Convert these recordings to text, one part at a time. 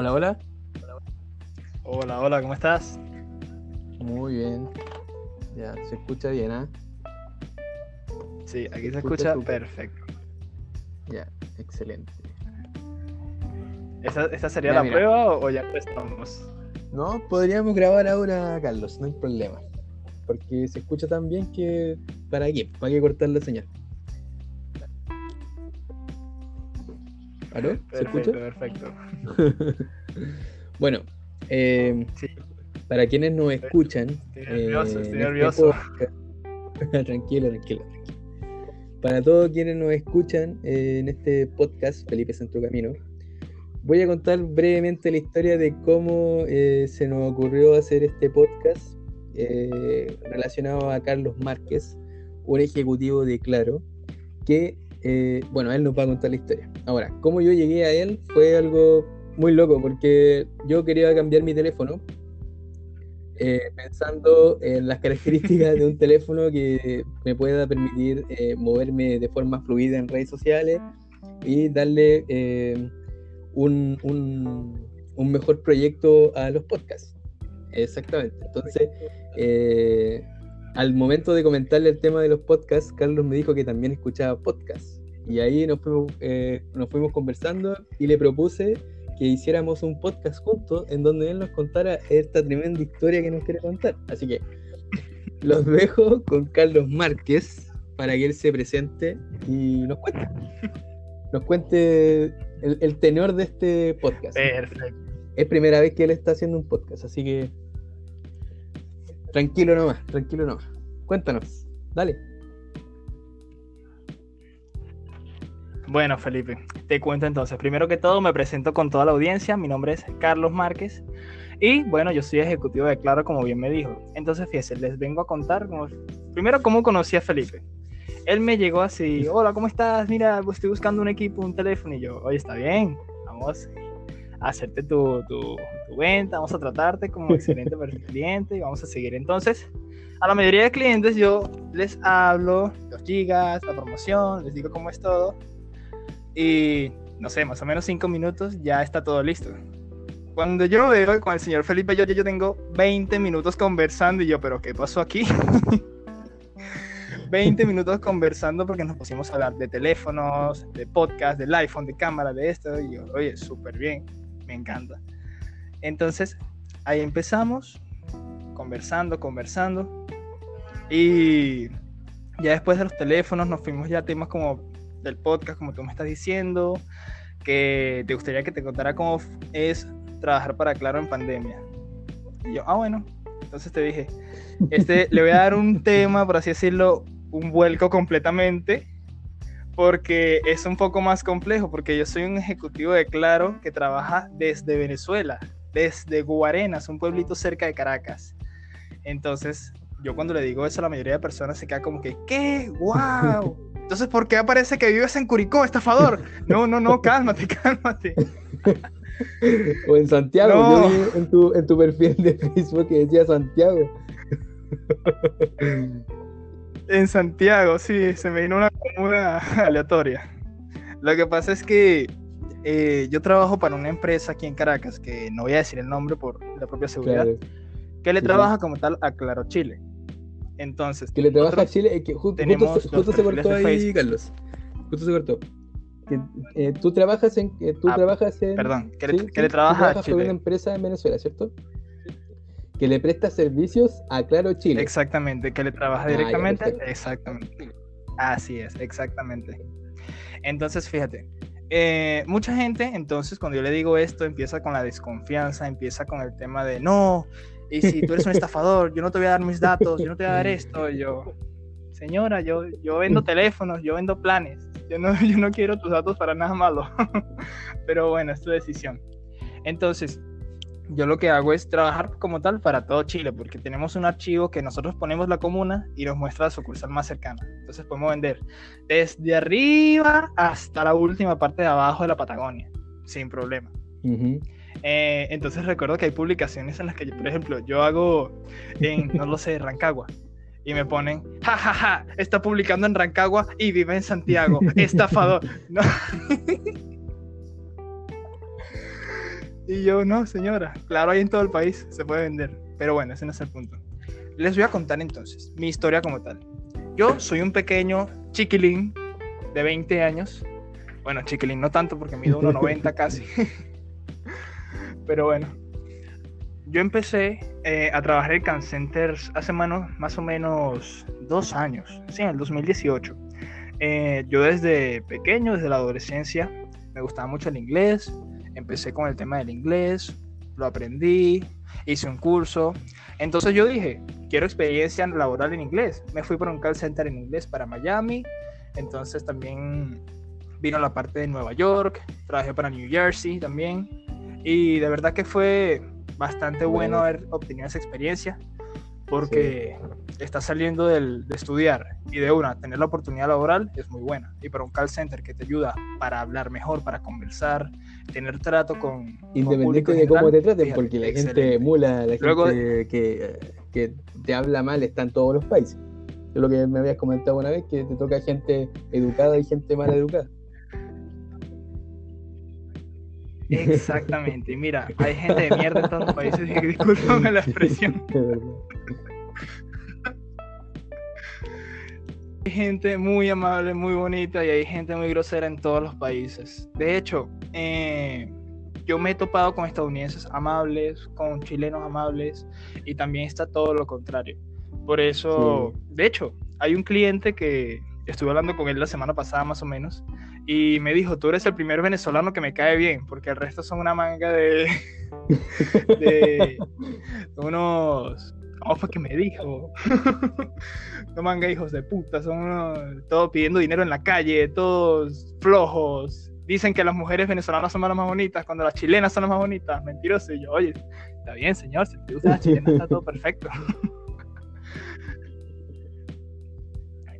Hola, hola. Hola, hola, ¿cómo estás? Muy bien. Ya, se escucha bien, ¿ah? Sí, aquí se escucha perfecto. Ya, excelente. ¿Esta, esta sería la mira. prueba o, o ya empezamos? No, podríamos grabar ahora, Carlos, no hay problema. Porque se escucha tan bien que. ¿Para qué? ¿Para qué cortar la señal? ¿Aló? ¿Se Perfecto, escucha? perfecto. Bueno, eh, Sí, para quienes nos escuchan. estoy nervioso, eh, estoy en este nervioso. tranquilo, tranquilo, tranquilo. Para todos quienes nos escuchan eh, en este podcast, Felipe Centro Camino, voy a contar brevemente la historia de cómo se nos ocurrió hacer este podcast relacionado a Carlos Márquez, un ejecutivo de Claro, que, eh, bueno, él nos va a contar la historia. Ahora, cómo yo llegué a él fue algo muy loco, porque yo quería cambiar mi teléfono eh, pensando en las características de un teléfono que me pueda permitir eh, moverme de forma fluida en redes sociales y darle eh, un, un- un mejor proyecto a los podcasts. Exactamente. Entonces, al momento de comentarle el tema de los podcasts, Carlos me dijo que también escuchaba podcasts. Y ahí nos fuimos, eh, nos fuimos conversando y le propuse que hiciéramos un podcast juntos en donde él nos contara esta tremenda historia que nos quiere contar. Así que los dejo con Carlos Márquez para que él se presente y nos cuente. Nos cuente el, el tenor de este podcast. Perfecto. Es primera vez que él está haciendo un podcast, así que tranquilo nomás, tranquilo nomás. Cuéntanos, dale. Bueno, Felipe, te cuento entonces. Primero que todo, me presento con toda la audiencia. Mi nombre es Carlos Márquez. Y bueno, yo soy ejecutivo de Claro, como bien me dijo. Entonces, fíjense, les vengo a contar como- primero cómo conocí a Felipe. Él me llegó así, hola, ¿cómo estás? Mira, estoy buscando un equipo, un teléfono. Y yo, oye, está bien, vamos hacerte tu, tu- tu venta, vamos a tratarte como excelente cliente y vamos a seguir. Entonces, a la mayoría de clientes yo les hablo, los gigas, la promoción, les digo cómo es todo. Y no sé, más o menos cinco minutos ya está todo listo. Cuando yo veo con el señor Felipe, yo, yo tengo 20 minutos conversando y yo, pero ¿qué pasó aquí? 20 minutos conversando porque nos pusimos a hablar de teléfonos, de podcast, del iPhone, de cámara, de esto. Y yo, oye, súper bien, me encanta. Entonces, ahí empezamos, conversando, conversando. Y ya después de los teléfonos nos fuimos ya a temas como del podcast, como tú me estás diciendo, que te gustaría que te contara cómo es trabajar para Claro en pandemia. Y yo, ah, bueno, entonces te dije, este, le voy a dar un tema, por así decirlo, un vuelco completamente, porque es un poco más complejo, porque yo soy un ejecutivo de Claro que trabaja desde Venezuela, desde Guarenas, un pueblito cerca de Caracas. Entonces, yo cuando le digo eso, la mayoría de personas se queda como que, ¿qué? ¡Wow! Entonces, ¿por qué aparece que vives en Curicó, estafador? No, no, no, cálmate, cálmate. O en Santiago, No. yo vi en tu, en tu perfil de Facebook que decía Santiago. En Santiago, sí, se me vino una comuna aleatoria. Lo que pasa es que eh, yo trabajo para una empresa aquí en Caracas, que no voy a decir el nombre por la propia seguridad, Claro. que le Sí, sí. trabaja como tal a Claro Chile. Entonces, Que le trabaja a Chile, eh, que ju- justo, tenemos se- los justo se cortó ahí, Facebook. Carlos. Justo se cortó. Que, eh, tú trabajas en. eh, tú Ah, trabajas en. perdón, que le, sí, que sí, le trabaja a trabajas para una Chile. empresa en Venezuela, ¿cierto? Que le presta servicios a Claro Chile. Exactamente, que le trabaja Ah, directamente. exactamente. Así es, exactamente. Entonces, fíjate, eh, mucha gente, entonces, cuando yo le digo esto, empieza con la desconfianza, empieza con el tema de no, y si tú eres un estafador, yo no te voy a dar mis datos, yo no te voy a dar esto. Y yo, señora, yo, yo vendo teléfonos, yo vendo planes, yo no, yo no quiero tus datos para nada malo. Pero bueno, es tu decisión. Entonces, yo lo que hago es trabajar como tal para todo Chile, porque tenemos un archivo que nosotros ponemos la comuna y nos muestra la sucursal más cercana. Entonces podemos vender desde arriba hasta la última parte de abajo de la Patagonia, sin problema. Eh, entonces recuerdo que hay publicaciones en las que, yo, por ejemplo, yo hago en, no lo sé, Rancagua. Y me ponen, jajaja, ja, ja, está publicando en Rancagua y vive en Santiago, estafador. No. Y yo, no, señora, claro, hay en todo el país, se puede vender. Pero bueno, ese no es el punto. Les voy a contar entonces mi historia como tal. Yo soy un pequeño chiquilín de 20 años. Bueno, chiquilín no tanto porque mido 1,90 casi. Pero bueno, yo empecé eh, a trabajar en Can Centers hace más o menos dos años, sí, en el 2018. Eh, yo desde pequeño, desde la adolescencia, me gustaba mucho el inglés. Empecé con el tema del inglés, lo aprendí, hice un curso. Entonces yo dije, quiero experiencia laboral en inglés. Me fui por un call center en inglés para Miami. Entonces también vino la parte de Nueva York. Trabajé para New Jersey también. Y de verdad que fue bastante bueno haber obtenido esa experiencia porque está saliendo del, de estudiar y de una, tener la oportunidad laboral es muy buena. Y para un call center que te ayuda para hablar mejor, para conversar, tener trato con... Independiente de cómo te traten, porque la gente mula, la gente que, que, te habla mal está en todos los países. Es lo que me habías comentado una vez, que te toca gente educada y gente mal educada. Exactamente. Mira, hay gente de mierda en todos los países. Disculpame la expresión. Hay gente muy amable, muy bonita y hay gente muy grosera en todos los países. De hecho, eh, yo me he topado con estadounidenses amables, con chilenos amables y también está todo lo contrario. Por eso, de hecho, hay un cliente que estuve hablando con él la semana pasada más o menos y me dijo, tú eres el primer venezolano que me cae bien, porque el resto son una manga de, de unos, ¿cómo fue que me dijo? no manga hijos de puta, son todos pidiendo dinero en la calle, todos flojos. Dicen que las mujeres venezolanas son las más bonitas, cuando las chilenas son las más bonitas. Mentiroso. Y yo, oye, está bien, señor, si te gusta la chilena está todo perfecto.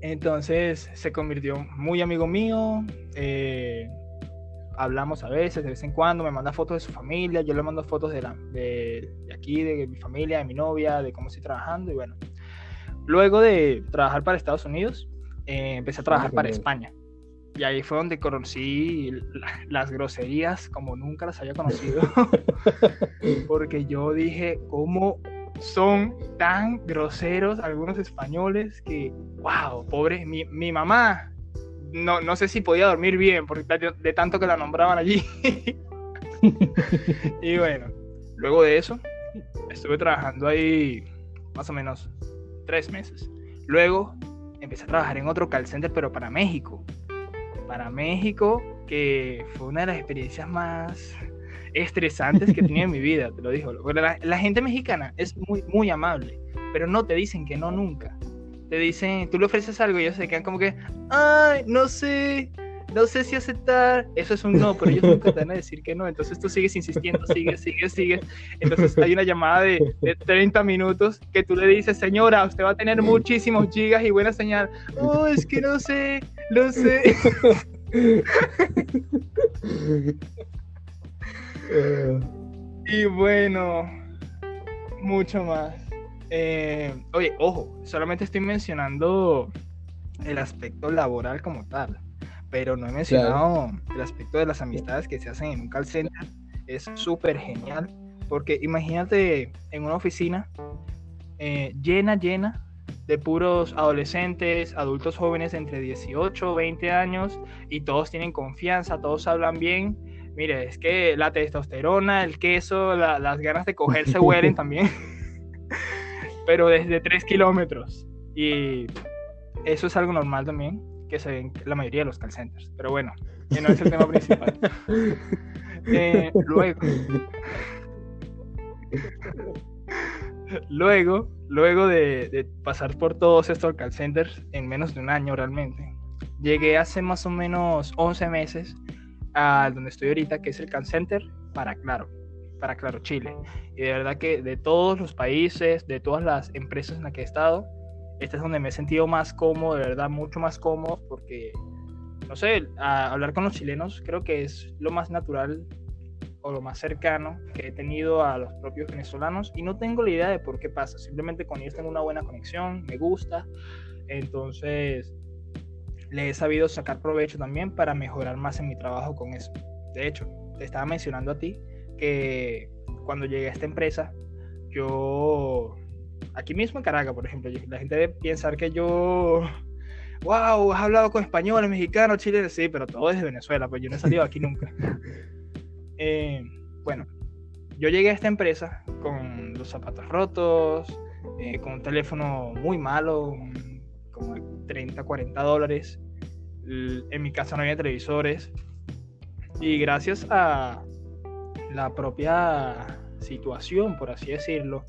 Entonces se convirtió muy amigo mío. Eh, hablamos a veces, de vez en cuando, me manda fotos de su familia, yo le mando fotos de, la, de, aquí, de mi familia, de mi novia, de cómo estoy trabajando y bueno. Luego de trabajar para Estados Unidos, eh, empecé a trabajar para España. Y ahí fue donde conocí las groserías como nunca las había conocido. Porque yo dije, ¿cómo son tan groseros algunos españoles que, wow, pobre, mi, mi mamá, no, no, sé si podía dormir bien porque de, tanto que la nombraban allí. y bueno, luego de eso, estuve trabajando ahí más o menos tres meses. Luego empecé a trabajar en otro call center, pero para México. Para México, que fue una de las experiencias más estresantes que tenía en mi vida, te lo digo. La, gente mexicana es muy, muy amable, pero no te dicen que no nunca. Te dicen, tú le ofreces algo y ellos se quedan como que, ay, no sé, no sé si aceptar. Eso es un no, pero ellos nunca te van a decir que no. Entonces tú sigues insistiendo, sigues, sigues, sigues. Entonces hay una llamada de, de 30 minutos que tú le dices, señora, usted va a tener muchísimos gigas y buena señal. Oh, es que no sé, no sé. y bueno, mucho más. Eh, oye, ojo, solamente estoy mencionando el aspecto laboral como tal, pero no he mencionado el aspecto de las amistades que se hacen en un call center. Es súper genial, porque imagínate en una oficina eh, llena, llena de puros adolescentes, adultos jóvenes entre 18 20 años, y todos tienen confianza, todos hablan bien Mire, es que la testosterona, el queso, las ganas de coger se huelen también. Pero desde 3 kilómetros. Y eso es algo normal también, que se ve en la mayoría de los call centers. Pero bueno, que no es el tema principal. Eh, luego. luego, luego de, de, pasar por todos estos call centers en menos de un año realmente, llegué hace más o menos 11 meses a donde estoy ahorita, que es el Can Center, para Claro, para Claro Chile. Y de verdad que de todos los países, de todas las empresas en las que he estado, este es donde me he sentido más cómodo, de verdad, mucho más cómodo, porque, no sé, hablar con los chilenos creo que es lo más natural o lo más cercano que he tenido a los propios venezolanos y no tengo la idea de por qué pasa, simplemente con ellos tengo una buena conexión, me gusta, entonces le he sabido sacar provecho también para mejorar más en mi trabajo con eso. De hecho, te estaba mencionando a ti que cuando llegué a esta empresa, yo, aquí mismo en Caracas, por ejemplo, la gente debe pensar que yo, wow, has hablado con españoles, mexicanos, chilenos, sí, pero todo es de Venezuela, pues yo no he salido aquí nunca. Eh, bueno, yo llegué a esta empresa con los zapatos rotos, eh, con un teléfono muy malo, 30, 40 dólares. En mi casa no había televisores. Y gracias a la propia situación, por así decirlo,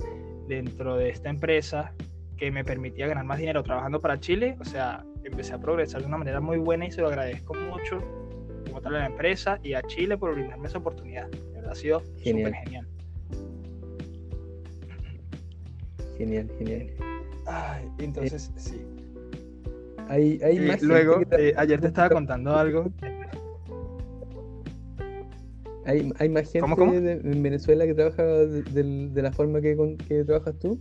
dentro de esta empresa que me permitía ganar más dinero trabajando para Chile, o sea, empecé a progresar de una manera muy buena y se lo agradezco mucho como tal a la empresa y a Chile por brindarme esa oportunidad. ha sido súper genial. Genial, genial. Ay, entonces, sí. Hay, hay más luego, eh, ayer te estaba contando algo. ¿Hay, hay más gente en Venezuela que trabaja de, la forma que, que trabajas tú?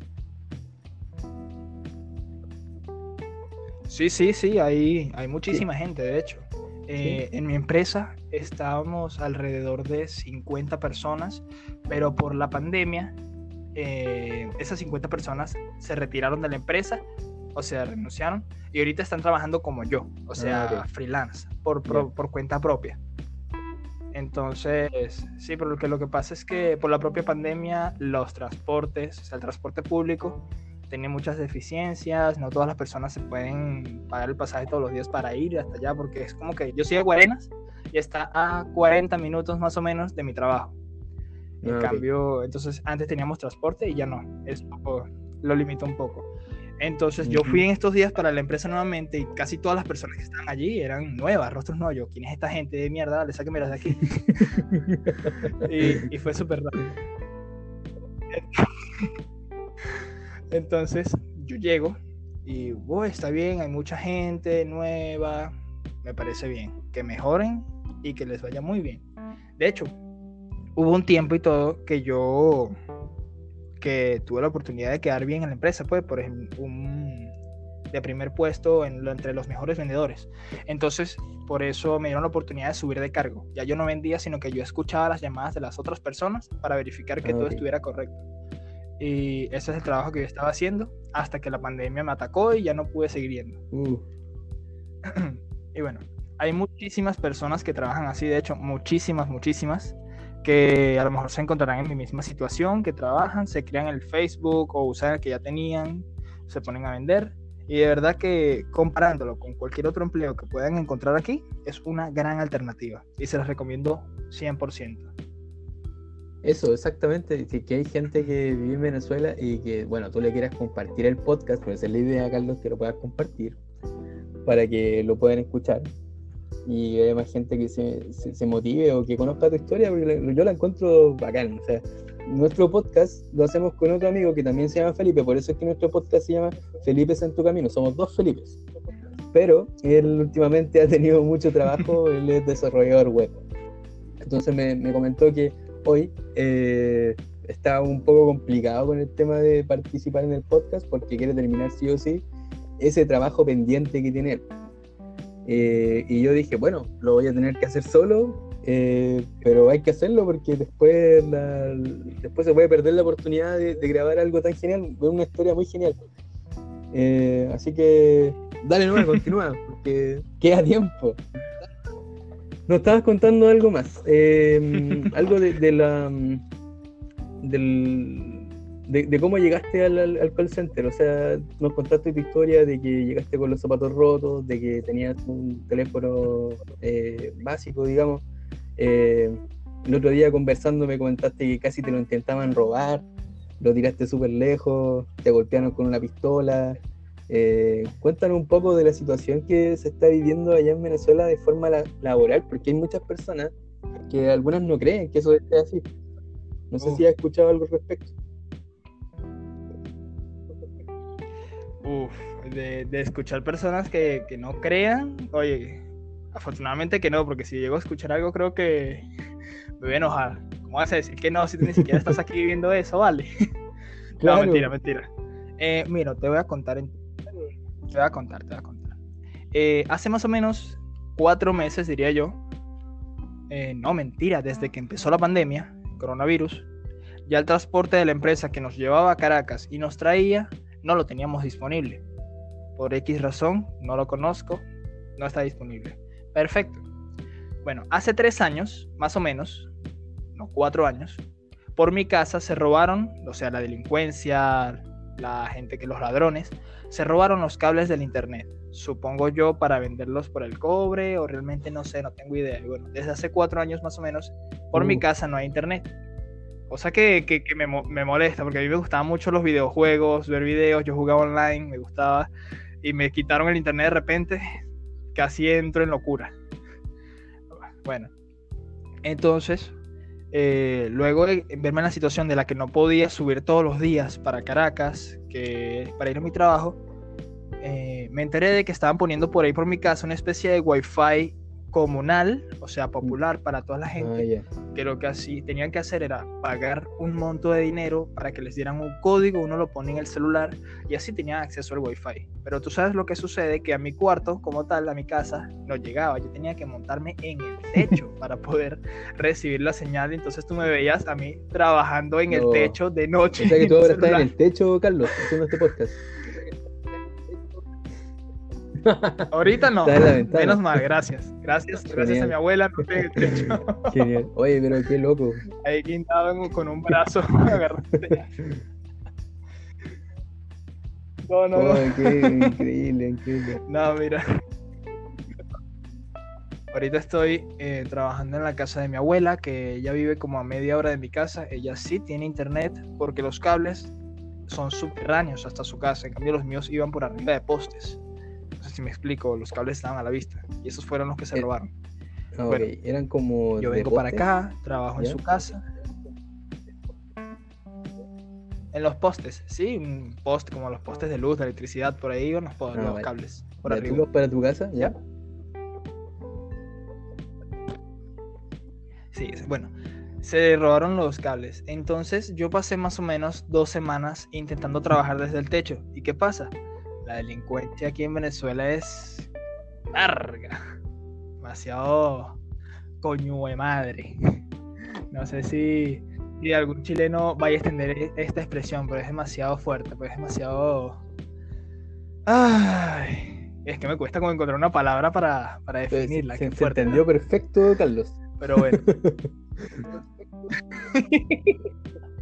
Sí, sí, sí, hay, hay muchísima gente, de hecho. Eh, en mi empresa estábamos alrededor de 50 personas, pero por la pandemia, eh, esas 50 personas se retiraron de la empresa o sea, renunciaron y ahorita están trabajando como yo, o sea, ah, freelance, por, por, cuenta propia. Entonces, sí, pero lo que, lo que pasa es que por la propia pandemia, los transportes, o sea, el transporte público, tenía muchas deficiencias, no todas las personas se pueden pagar el pasaje todos los días para ir hasta allá, porque es como que yo soy de Guarenas y está a 40 minutos más o menos de mi trabajo. En ah, cambio, entonces antes teníamos transporte y ya no, esto lo limita un poco. Entonces yo fui en estos días para la empresa nuevamente y casi todas las personas que estaban allí eran nuevas, rostros nuevos. Yo, ¿quién es esta gente de mierda? Dale, sáquenme de aquí. y, fue súper raro. Entonces yo llego y, oh, está bien, hay mucha gente nueva, me parece bien. Que mejoren y que les vaya muy bien. De hecho, hubo un tiempo y todo que yo que tuve la oportunidad de quedar bien en la empresa, pues, por ejemplo, un de primer puesto en, entre los mejores vendedores. Entonces, por eso me dieron la oportunidad de subir de cargo. Ya yo no vendía, sino que yo escuchaba las llamadas de las otras personas para verificar que todo estuviera correcto. Y ese es el trabajo que yo estaba haciendo hasta que la pandemia me atacó y ya no pude seguir yendo. Uh. y bueno, hay muchísimas personas que trabajan así, de hecho, muchísimas, muchísimas que a lo mejor se encontrarán en mi misma situación, que trabajan, se crean el Facebook o usan el que ya tenían, se ponen a vender. Y de verdad que comparándolo con cualquier otro empleo que puedan encontrar aquí, es una gran alternativa y se las recomiendo 100%. Eso, exactamente. Que hay gente que vive en Venezuela y que, bueno, tú le quieras compartir el podcast, pues es la idea, Carlos, que lo puedas compartir para que lo puedan escuchar y hay más gente que se, se, motive o que conozca tu historia, porque yo la encuentro bacán. O sea, nuestro podcast lo hacemos con otro amigo que también se llama Felipe, por eso es que nuestro podcast se llama Felipe en tu camino, somos dos Felipes. Pero él últimamente ha tenido mucho trabajo, él es desarrollador web. Entonces me, me comentó que hoy eh, está un poco complicado con el tema de participar en el podcast porque quiere terminar sí o sí ese trabajo pendiente que tiene él. Eh, y yo dije, bueno, lo voy a tener que hacer solo, eh, pero hay que hacerlo porque después, después se puede perder la oportunidad de, grabar algo tan genial, una historia muy genial. Eh, así que dale nueva, continúa, porque queda tiempo. Nos estabas contando algo más, algo de, de la del, de, cómo llegaste al, call center. O sea, nos contaste tu historia de que llegaste con los zapatos rotos, de que tenías un teléfono eh, básico, digamos. Eh, el otro día conversando me comentaste que casi te lo intentaban robar, lo tiraste súper lejos, te golpearon con una pistola. Eh, cuéntanos un poco de la situación que se está viviendo allá en Venezuela de forma laboral, porque hay muchas personas que algunas no creen que eso es así. No sé si has escuchado algo al respecto. Uf, de, escuchar personas que, no crean, oye, afortunadamente que no, porque si llego a escuchar algo creo que me voy a enojar. ¿Cómo vas a decir que no si tú ni siquiera estás aquí viviendo eso, vale? No, mentira, mentira. Eh, mira, te voy a contar, te voy a contar, te voy a contar. Eh, hace más o menos cuatro meses, diría yo, eh, no, mentira, desde que empezó la pandemia, coronavirus, ya el transporte de la empresa que nos llevaba a Caracas y nos traía no lo teníamos disponible. Por X razón, no lo conozco, no está disponible. Perfecto. Bueno, hace tres años, más o menos, no cuatro años, por mi casa se robaron, o sea, la delincuencia, la gente que los ladrones, se robaron los cables del internet. Supongo yo para venderlos por el cobre o realmente no sé, no tengo idea. bueno, desde hace cuatro años más o menos, por mi casa no hay internet. Cosa que, que, me, me, molesta, porque a mí me gustaban mucho los videojuegos, ver videos, yo jugaba online, me gustaba, y me quitaron el internet de repente, casi entro en locura. Bueno, entonces, eh, luego de verme en la situación de la que no podía subir todos los días para Caracas, que para ir a mi trabajo, eh, me enteré de que estaban poniendo por ahí por mi casa una especie de wifi comunal, o sea, popular para toda la ah, gente, que lo que así tenían que hacer era pagar un monto de dinero para que les dieran un código, uno lo pone en el celular y así tenían acceso al wifi. Pero tú sabes lo que sucede, que a mi cuarto, como tal, a mi casa, no llegaba, yo tenía que montarme en el techo para poder recibir la señal, entonces tú me veías a mí trabajando en el techo de noche. O sea que tú ahora estás en el techo, Carlos, haciendo este podcast. Ahorita no. Menos mal, gracias. Gracias, gracias a mi abuela. No el techo. Oye, pero qué loco. Ahí quintado con un brazo No, no, no. increíble, increíble. No, mira. Ahorita estoy eh, trabajando en la casa de mi abuela, que ella vive como a media hora de mi casa. Ella sí tiene internet porque los cables son subterráneos hasta su casa. En cambio, los míos iban por arriba de postes. No sé si me explico, los cables estaban a la vista y esos fueron los que se eh, robaron. Ah, eran como. Yo vengo para acá, trabajo en su casa. En los postes, sí, un poste como los postes de luz, de electricidad, por ahí iban los, ah, cables. Por arriba. para tu casa? ¿Ya? Sí, bueno, se robaron los cables. Entonces yo pasé más o menos dos semanas intentando trabajar desde el techo. ¿Y qué pasa? La delincuencia aquí en Venezuela es larga, demasiado coño de madre. No sé si, algún chileno vaya a extender e-, esta expresión, pero es demasiado fuerte, pues es demasiado... Ay, es que me cuesta como encontrar una palabra para, para pues, definirla. Se, se entendió perfecto, Carlos. Pero bueno.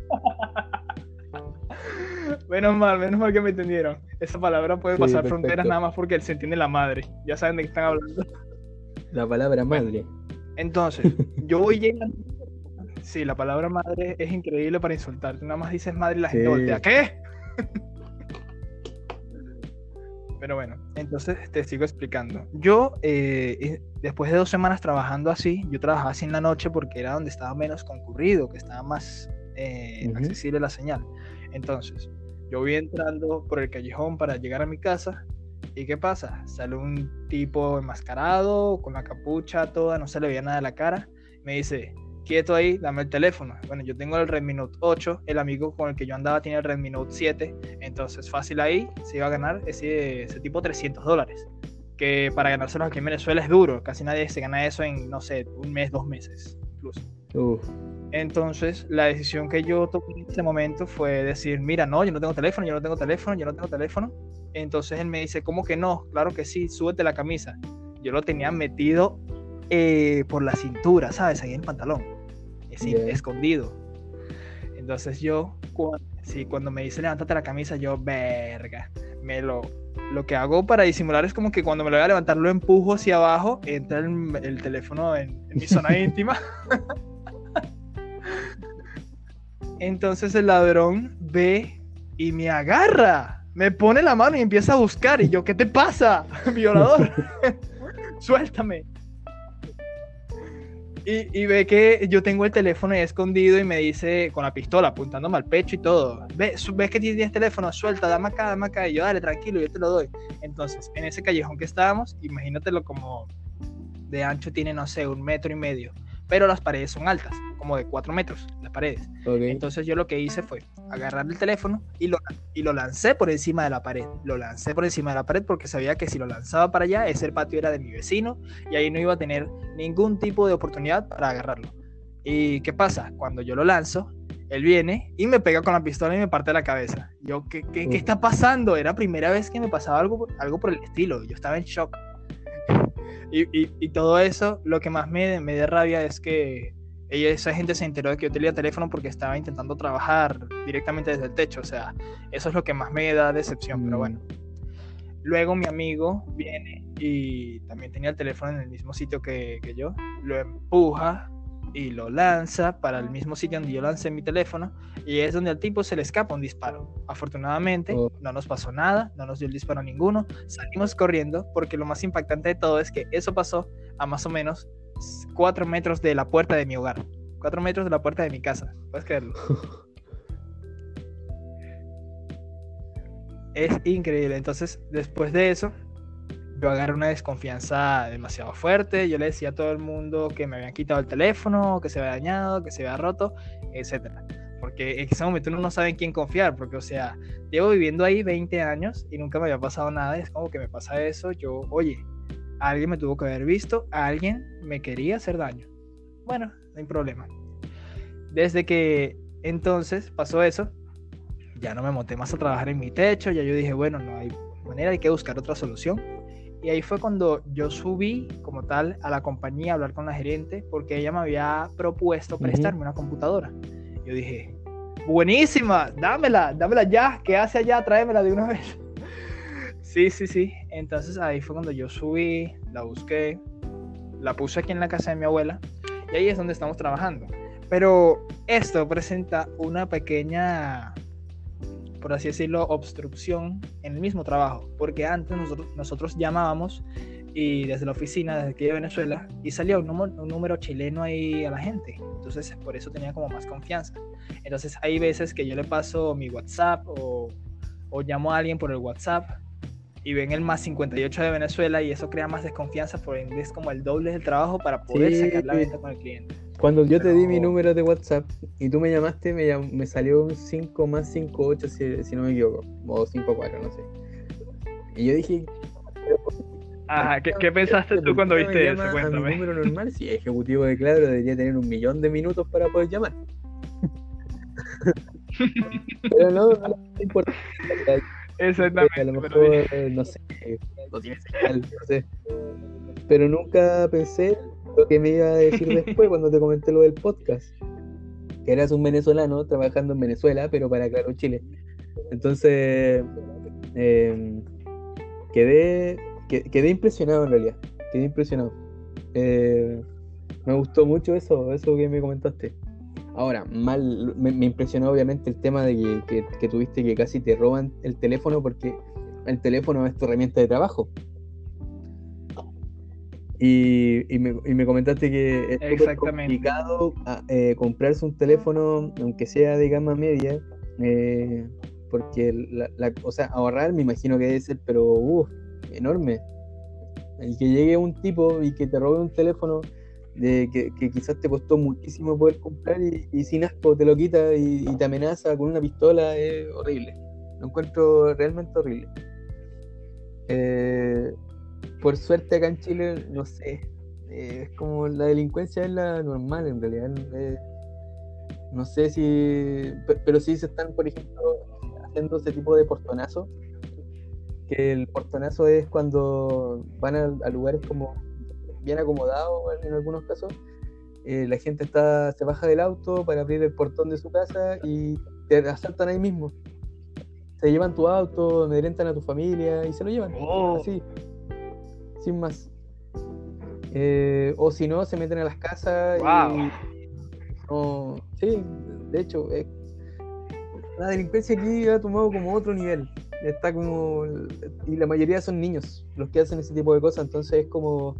Menos mal, menos mal que me entendieron. Esa palabra puede pasar fronteras nada más porque se entiende la madre. Ya saben de qué están hablando. La palabra madre. Entonces, yo voy llegando. Sí, la palabra madre es increíble para insultarte. Nada más dices madre y la gente voltea. ¿Qué? Pero bueno, entonces te sigo explicando. Yo, eh, después de dos semanas trabajando así, yo trabajaba así en la noche porque era donde estaba menos concurrido, que estaba más eh, accesible la señal. Entonces, yo voy entrando por el callejón para llegar a mi casa. ¿Y qué pasa? Sale un tipo enmascarado, con la capucha toda, no se le veía nada de la cara. Me dice, quieto ahí, dame el teléfono. Bueno, yo tengo el Redmi Note 8, el amigo con el que yo andaba tiene el Redmi Note 7, entonces fácil ahí, se iba a ganar ese, ese tipo 300 dólares. Que para ganárselos aquí en Venezuela es duro, casi nadie se gana eso en, no sé, un mes, dos meses, incluso. Entonces, la decisión que yo tomé en ese momento fue decir, mira, no, yo no tengo teléfono, yo no tengo teléfono, yo no tengo teléfono. Entonces él me dice, ¿cómo que no? Claro que sí, súbete la camisa. Yo lo tenía metido eh, por la cintura, ¿sabes? Ahí en el pantalón, es escondido. Entonces yo, cuando, sí, cuando me dice, levántate la camisa, yo, verga, me lo... Lo que hago para disimular es como que cuando me lo voy a levantar lo empujo hacia abajo, entra el, teléfono en mi zona íntima. Entonces el ladrón ve y me agarra, me pone la mano y empieza a buscar. Y yo, ¿qué te pasa, violador? Suéltame. Y, ve que yo tengo el teléfono escondido y me dice con la pistola apuntándome al pecho y todo. ¿Ves, ves que tienes teléfono? Suelta, dame acá, dame acá. Y yo, dale, tranquilo, yo te lo doy. Entonces, en ese callejón que estábamos, imagínatelo como de ancho tiene, no sé, un metro y medio pero las paredes son altas, como de 4 metros, las paredes. Entonces yo lo que hice fue agarrar el teléfono y lo, y lo lancé por encima de la pared. Lo lancé por encima de la pared porque sabía que si lo lanzaba para allá, ese patio era de mi vecino y ahí no iba a tener ningún tipo de oportunidad para agarrarlo. ¿Y qué pasa? Cuando yo lo lanzo, él viene y me pega con la pistola y me parte la cabeza. Yo, ¿qué, qué, qué está pasando? Era la primera vez que me pasaba algo, algo por el estilo. Yo estaba en shock. Y, y, y, todo eso, lo que más me, me da rabia es que ella, esa gente se enteró de que yo tenía teléfono porque estaba intentando trabajar directamente desde el techo. O sea, eso es lo que más me da decepción, pero bueno. Luego mi amigo viene y también tenía el teléfono en el mismo sitio que, que yo. Lo empuja y lo lanza para el mismo sitio donde yo lancé mi teléfono y es donde al tipo se le escapa un disparo. Afortunadamente oh. no nos pasó nada, no nos dio el disparo ninguno, salimos corriendo porque lo más impactante de todo es que eso pasó a más o menos 4 metros de la puerta de mi hogar, 4 metros de la puerta de mi casa, puedes creerlo. es increíble, entonces después de eso yo agarré una desconfianza demasiado fuerte. Yo le decía a todo el mundo que me habían quitado el teléfono, que se había dañado, que se había roto, etcétera. Porque en ese momento uno no sabe en quién confiar, porque, o sea, llevo viviendo ahí 20 años y nunca me había pasado nada. Es como que me pasa eso. Yo, oye, alguien me tuvo que haber visto, alguien me quería hacer daño. Bueno, no hay problema. Desde que entonces pasó eso, ya no me monté más a trabajar en mi techo. Ya yo dije, bueno, no hay manera, hay que buscar otra solución y ahí fue cuando yo subí como tal a la compañía a hablar con la gerente porque ella me había propuesto prestarme una computadora. Yo dije, buenísima, dámela, dámela ya, ¿qué hace allá? Tráemela de una vez. sí, sí, sí. Entonces ahí fue cuando yo subí, la busqué, la puse aquí en la casa de mi abuela y ahí es donde estamos trabajando. Pero esto presenta una pequeña por así decirlo, obstrucción en el mismo trabajo, porque antes nosotros, nosotros llamábamos y desde la oficina, desde aquí de Venezuela, y salía un número, un número chileno ahí a la gente. Entonces, por eso tenía como más confianza. Entonces, hay veces que yo le paso mi WhatsApp o, o llamo a alguien por el WhatsApp y ven el más 58 de Venezuela y eso crea más desconfianza, por ende es como el doble del trabajo para poder sacar la venta con el cliente. Cuando yo te di mi número de WhatsApp y tú me llamaste, me, me salió un 5 más 5, 8, si, si no me equivoco, o 5, 4, no sé. Y yo dije. Ajá, ¿qué, ¿qué pensaste tú cuando viste eso? Cuéntame. Mi número normal, si es ejecutivo de Claro, debería tener un millón de minutos para poder llamar. Pero no, no es importante. Exactamente. A lo mejor, no sé, no tiene señal, no sé. Pero nunca pensé lo que me iba a decir después cuando te comenté lo del podcast. Que eras un venezolano trabajando en Venezuela, pero para Claro Chile. Entonces, eh, quedé, quedé impresionado en realidad. Quedé impresionado. Eh, me gustó mucho eso, eso que me comentaste. Ahora, mal, me, impresionó obviamente el tema de que, que, tuviste que casi te roban el teléfono porque el teléfono es tu herramienta de trabajo. Y, y, me, y, me, comentaste que es complicado ah, eh, comprarse un teléfono, aunque sea de gama media, eh, porque, la, la, o sea, ahorrar me imagino que debe ser, pero uh, enorme. El que llegue un tipo y que te robe un teléfono de que, que quizás te costó muchísimo poder comprar y, y sin asco te lo quita y, te amenaza con una pistola, es horrible. Lo encuentro realmente horrible. Eh, por suerte acá en Chile, no sé, eh, es como la delincuencia es la normal en realidad. Eh, no sé si, pero sí se están, por ejemplo, haciendo ese tipo de portonazo, que el portonazo es cuando van a, lugares como bien acomodados en algunos casos, eh, la gente está se baja del auto para abrir el portón de su casa y te asaltan ahí mismo. Se llevan tu auto, amedrentan a tu familia y se lo llevan. Oh. Así sin más. Eh, o si no, se meten a las casas y. sí, de hecho, eh, la delincuencia aquí ha tomado como otro nivel. Está como. Y la mayoría son niños los que hacen ese tipo de cosas, entonces es como.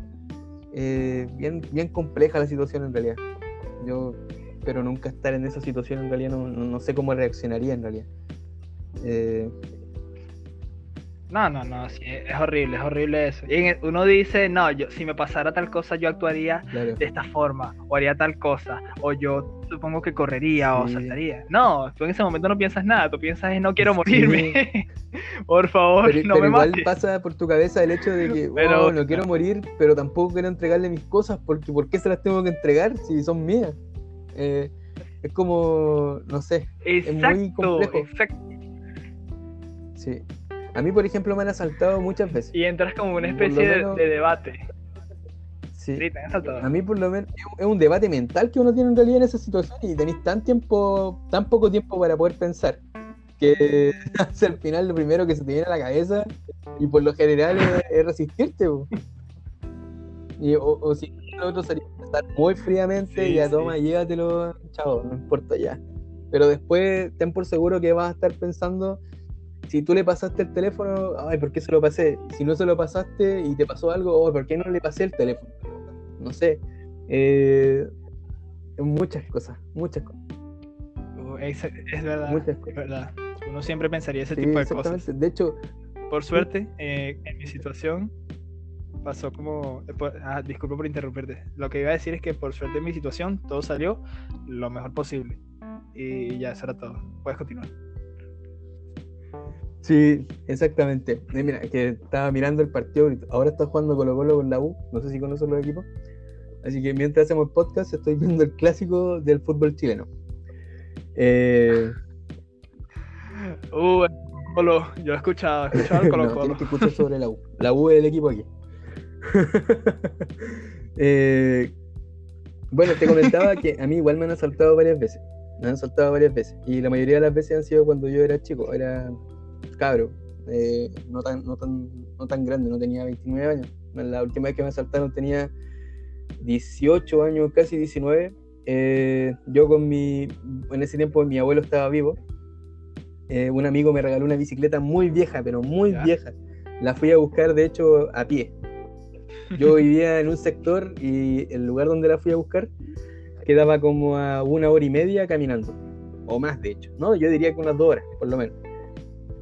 Eh, bien, bien compleja la situación en realidad. Yo pero nunca estar en esa situación en realidad no, no, sé cómo reaccionaría en realidad. No, no, no, sí, es horrible, es horrible eso. Y uno dice, no, yo si me pasara tal cosa, yo actuaría de esta forma, o haría tal cosa, o yo supongo que correría o saltaría. No, tú en ese momento no piensas nada, tú piensas en no quiero morirme. por favor, no pero me igual pasa por tu cabeza el hecho de que oh, no quiero morir, pero tampoco quiero entregarle mis cosas, porque ¿por qué se las tengo que entregar si son mías? Eh, es como, no sé, exacto, es muy complejo. Exacto. Sí. A mí, por ejemplo, me han asaltado muchas veces. Y entras como una especie menos... de, de, debate. Sí. sí te han asaltado. A mí, por lo menos, es un debate mental que uno tiene en realidad en esa situación y tenéis tan tiempo, tan poco tiempo para poder pensar que al final lo primero que se te viene a la cabeza y por lo general es, es resistirte. Y, o, o, si lo otro sería estar muy fríamente, sí, ya toma, sí. llévatelo, chao, no importa ya. Pero después ten por seguro que vas a estar pensando, si tú le pasaste el teléfono, ay, ¿por qué se lo pasé? Si no se lo pasaste y te pasó algo, oh, ¿por qué no le pasé el teléfono? No sé. Eh, muchas cosas, muchas cosas. Uh, es, es, verdad, muchas es verdad. Uno siempre pensaría ese sí, tipo de cosas. De hecho, por suerte, eh, en mi situación pasó como. Ah, disculpa por interrumpirte. Lo que iba a decir es que por suerte en mi situación todo salió lo mejor posible. Y ya, eso era todo. Puedes continuar. Sí, exactamente. Eh, mira, que estaba mirando el partido. Ahora está jugando Colo Colo con la U. No sé si conocen los equipos. Así que mientras hacemos podcast, estoy viendo el clásico del fútbol chileno. Eh. Uh, Colo, yo he escuchado, he escuchado el Colo Colo. Que escuchar sobre la U. La U es el equipo aquí. eh, bueno, te comentaba que a mí igual me han asaltado varias veces. Me han asaltado varias veces. Y la mayoría de las veces han sido cuando yo era chico, era cabro. Eh, no, tan, no, tan, no tan grande, no tenía 29 años. La última vez que me asaltaron tenía 18 años, casi 19. Eh, yo con mi. En ese tiempo mi abuelo estaba vivo. Eh, un amigo me regaló una bicicleta muy vieja, pero muy ¿Ya? vieja. La fui a buscar, de hecho, a pie. Yo vivía en un sector y el lugar donde la fui a buscar quedaba como a una hora y media caminando. O más, de hecho. No, yo diría que unas dos horas, por lo menos.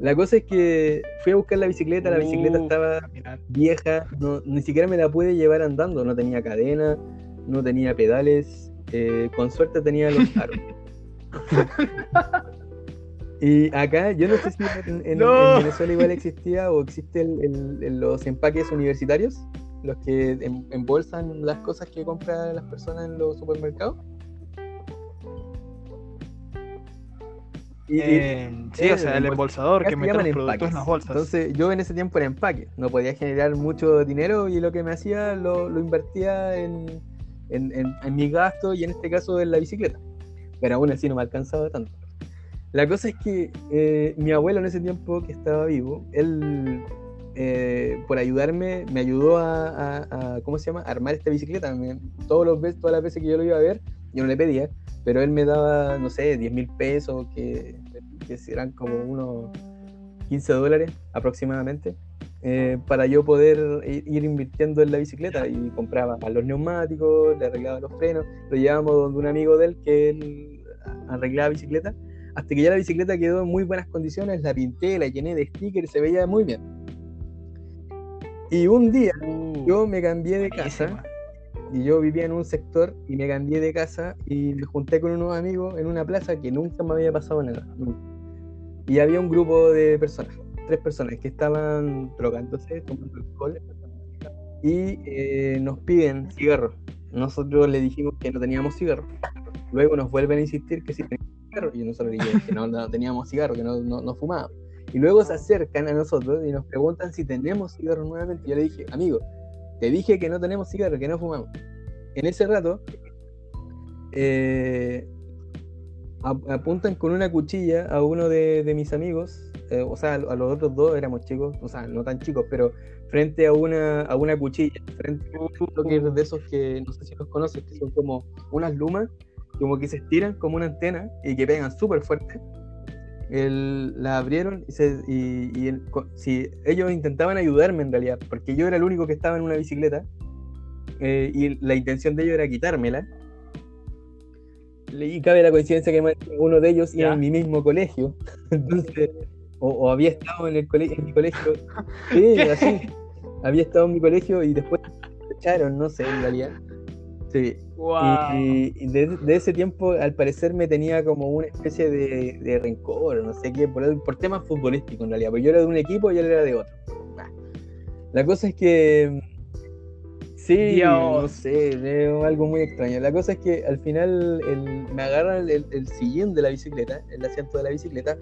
La cosa es que fui a buscar la bicicleta, la bicicleta uh, estaba vieja, no, ni siquiera me la pude llevar andando, no tenía cadena, no tenía pedales, eh, con suerte tenía los aros. Y acá, yo no sé si en, en, no. en Venezuela igual existía o existe el, el, los empaques universitarios, los que em, embolsan las cosas que compran las personas en los supermercados. Y, eh, sí, o sea, el embolsador que mete los productos en las bolsas. Entonces, yo en ese tiempo era empaque, no podía generar mucho dinero y lo que me hacía lo, lo invertía en, en, en mi gasto y en este caso en la bicicleta. Pero aún así no me alcanzaba tanto. La cosa es que eh, mi abuelo en ese tiempo que estaba vivo, él eh, por ayudarme me ayudó a, a, a, ¿cómo se llama? A armar esta bicicleta. Me, todos los todas las veces que yo lo iba a ver, yo no le pedía, pero él me daba, no sé, 10 mil pesos, que, que serán como unos 15 dólares aproximadamente, eh, para yo poder ir, ir, invirtiendo en la bicicleta. Y compraba los neumáticos, le arreglaba los frenos, lo llevábamos donde un amigo de él que él arreglaba bicicleta hasta que ya la bicicleta quedó en muy buenas condiciones, la pinté, la llené de stickers, se veía muy bien. Y un día uh, yo me cambié de casa, y yo vivía en un sector, y me cambié de casa, y me junté con unos amigos en una plaza que nunca me había pasado nada. Y había un grupo de personas, tres personas, que estaban drogándose, tomando alcohol, y eh, nos piden cigarros. Nosotros le dijimos que no teníamos cigarros. Luego nos vuelven a insistir que sí teníamos cigarro y nosotros dijimos que no, no, teníamos cigarro, que no, no, no fumábamos. Y luego se acercan a nosotros y nos preguntan si tenemos cigarro nuevamente. Y yo le dije, amigo, te dije que no tenemos cigarro, que no fumamos. En ese rato, eh, apuntan con una cuchilla a uno de, de mis amigos, eh, o sea, a, los otros dos éramos chicos, o sea, no tan chicos, pero frente a una, a una cuchilla, frente a un de esos que no sé si los conoces, que son como unas lumas como que se estiran como una antena y que pegan súper fuerte. El, la abrieron y, se, y, y el, si ellos intentaban ayudarme en realidad, porque yo era el único que estaba en una bicicleta eh, y la intención de ellos era quitármela. Y cabe la coincidencia que uno de ellos iba en mi mismo colegio, entonces, o, o, había estado en, el colegio, en mi colegio, sí, así, había estado en mi colegio y después me echaron, no sé, en realidad. Sí. Wow. Y, y de, de, ese tiempo, al parecer, me tenía como una especie de, de rencor, no sé qué, por, por, temas futbolísticos en realidad. Porque yo era de un equipo y él era de otro. La cosa es que Sí, Dios. no sé, es algo muy extraño. La cosa es que al final el- me agarran el, el sillín de la bicicleta, el asiento de la bicicleta,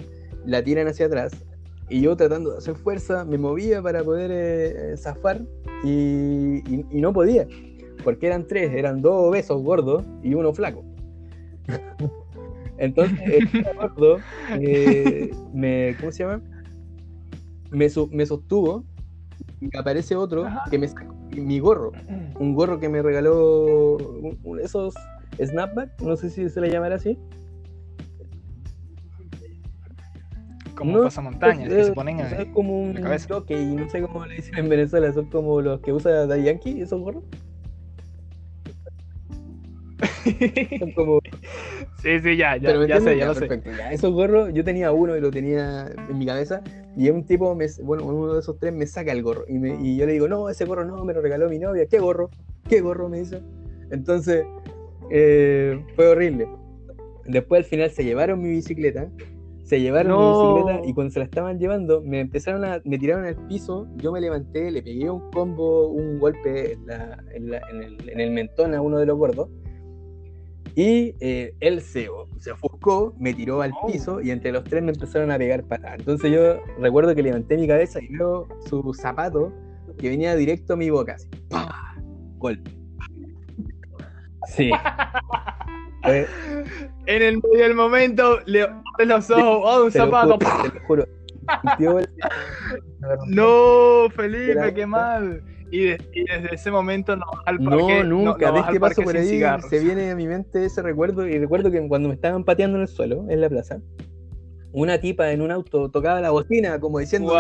la tiran hacia atrás y yo tratando de hacer fuerza me movía para poder eh, eh, zafar y, y- y no podía, porque eran tres, eran dos obesos gordos y uno flaco. Entonces el gordo eh, me, ¿cómo se llama? Me, me sostuvo y aparece otro Ajá. que me sacó mi gorro un gorro que me regaló un- un- esos snapback, no sé si se le llamará así. Como No, pasamontañas que es- se ponen en como un la cabeza. jockey, no sé cómo le dicen en Venezuela, son como los que usa Daddy Yankee, esos gorros. Son como, Sí, sí, ya, ya, ya sé, entienden? ya lo sé. perfecto, ya. Esos gorros, yo tenía uno y lo tenía en mi cabeza, y un tipo, me, bueno, uno de esos tres me saca el gorro, y, me- y yo le digo, no, ese gorro no, me lo regaló mi novia, ¿qué gorro? ¿Qué gorro? Me dice. Entonces, eh, fue horrible. Después al final se llevaron mi bicicleta, se llevaron No. mi bicicleta y cuando se la estaban llevando me empezaron a, me tiraron al piso, yo me levanté, le pegué un combo, un golpe en, la- en la- en el, en el mentón a uno de los gordos y eh, él se, se ofuscó, me tiró al Oh. piso y entre los tres me empezaron a pegar patadas. Entonces yo recuerdo que levanté mi cabeza y veo su zapato que venía directo a mi boca. Así, ¡pah! Golpe. Sí. Fue- En el medio del momento, le abres los ojos, oh, un zapato. juro, te lo juro. No, Felipe, qué mal. Y, de- y desde ese momento no al parque. No, nunca. no ¿Ves vas qué al paso por ahí? cigarros. Se viene a mi mente ese recuerdo y recuerdo que cuando me estaban pateando en el suelo, en la plaza, una tipa en un auto tocaba la bocina como diciendo,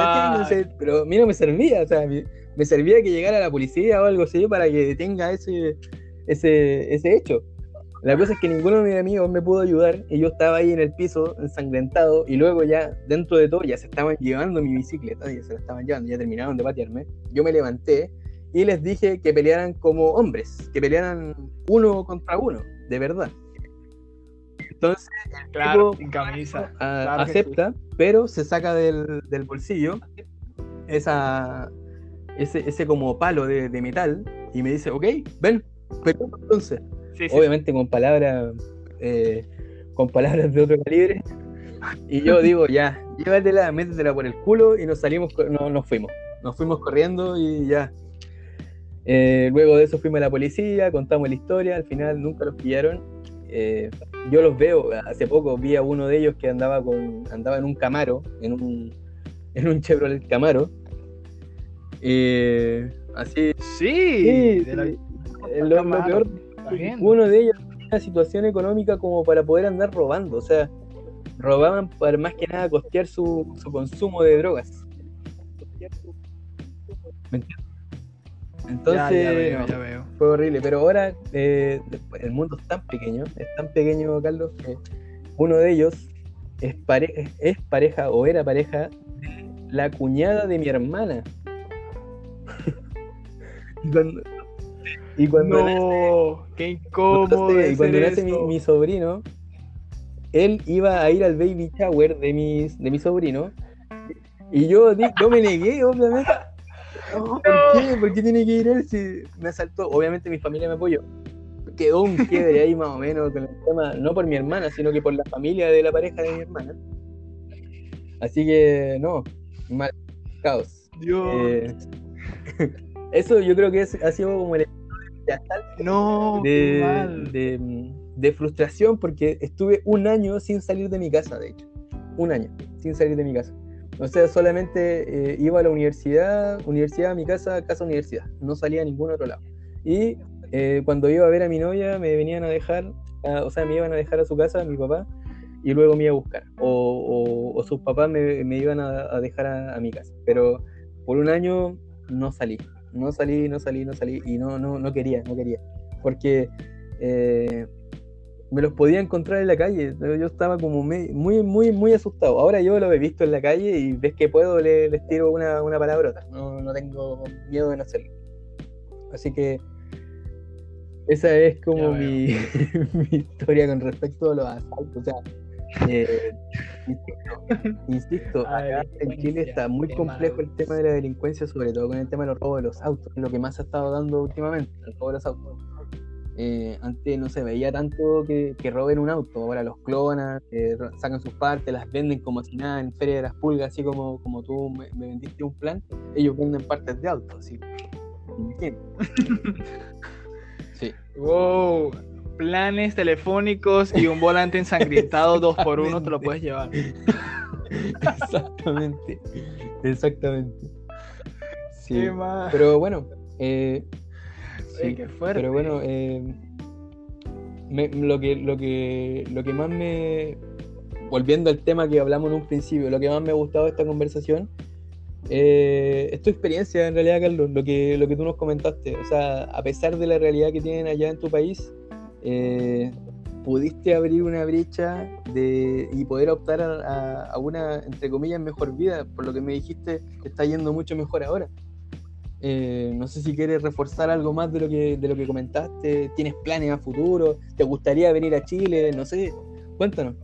pero a mí no me servía, o sea, me, me servía que llegara la policía o algo así para que detenga ese, ese, ese hecho. La cosa es que ninguno de mis amigos me pudo ayudar y yo estaba ahí en el piso ensangrentado y luego ya dentro de todo ya se estaban llevando mi bicicleta, ya se la estaban llevando, ya terminaron de patearme. Yo me levanté y les dije que pelearan como hombres, que pelearan uno contra uno, de verdad. Entonces Claro, tipo, sin camisa. a- Claro que acepta, pero se saca del, del bolsillo esa, ese, ese como palo de, de metal y me dice, ok, ven, pero entonces, Sí, sí. obviamente con palabras eh, con palabras de otro calibre. Y yo digo, ya, llévatela, métetela por el culo y nos salimos, no, nos fuimos. Nos fuimos corriendo y ya. Eh, luego de eso fuimos a la policía, contamos la historia, al final nunca los pillaron. Eh, yo los veo, hace poco vi a uno de ellos que andaba con andaba en un Camaro, en un, en un Chevrolet Camaro. Eh, así, Sí, sí, de la- sí. Lo- lo Camaro, peor uno de ellos tenía una situación económica como para poder andar robando, o sea, robaban para más que nada costear su, su consumo de drogas. ¿Me entiendes? Entonces, ya, ya veo, no, ya veo. fue horrible, pero ahora eh, el mundo es tan pequeño, es tan pequeño, Carlos, que uno de ellos es, pare- es pareja o era pareja de la cuñada de mi hermana. y cuando, y cuando nace- qué incómodo. y cuando nace mi, mi sobrino, él iba a ir al baby shower de, mis, de mi sobrino. Y yo, yo me negué, obviamente. No, ¿Por qué? ¿Por qué tiene que ir él si me asaltó? Obviamente mi familia me apoyó. Quedó un quiebre ahí más o menos con el tema, no por mi hermana, sino que por la familia de la pareja de mi hermana. Así que, no, mal, caos. Dios. Eh, eso yo creo que es, ha sido como el de asalto no, de frustración porque estuve un año sin salir de mi casa, de hecho. Un año sin salir de mi casa. O sea, solamente eh, iba a la universidad, universidad a mi casa, casa universidad. No salía a ningún otro lado. Y eh, cuando iba a ver a mi novia, me venían a dejar, a- o sea, me iban a dejar a su casa, a mi papá, y luego me iba a buscar. O, o- o sus papás me, iban a, dejar a, a mi casa. Pero por un año no salí. No salí, no salí, no salí. Y no, no, no quería, no quería. Porque eh, me los podía encontrar en la calle. Yo estaba como muy, muy, muy asustado. Ahora yo lo he visto en la calle y ves que puedo, le- les tiro una, una palabrota. No, no tengo miedo de no hacerlo. Así que esa es como mi, mi historia con respecto a los asaltos. O sea, eh, Insisto, acá en Chile está muy complejo el tema de la delincuencia, sobre todo con el tema de los robos de los autos, lo que más ha estado dando últimamente, el robo de los autos. Eh, antes no se veía tanto que, roben un auto, ahora los clonan, sacan sus partes, las venden como si nada en Feria de las Pulgas, así como, como tú me, vendiste un plan, ellos venden partes de autos, así. sí. Wow, planes telefónicos y un volante ensangrentado dos por uno te lo puedes llevar. exactamente, exactamente. Sí, pero bueno, eh, sí, pero bueno, eh, lo que lo que lo que más me volviendo al tema que hablamos en un principio, lo que más me ha gustado de esta conversación eh, es tu experiencia en realidad, Carlos, lo que, lo que tú nos comentaste. O sea, a pesar de la realidad que tienen allá en tu país, eh, pudiste abrir una brecha de, y poder optar a, una, entre comillas, mejor vida. Por lo que me dijiste, te está yendo mucho mejor ahora. Eh, no sé si quieres reforzar algo más de lo que, de lo que comentaste. ¿Tienes planes a futuro? ¿Te gustaría venir a Chile? No sé. Cuéntanos.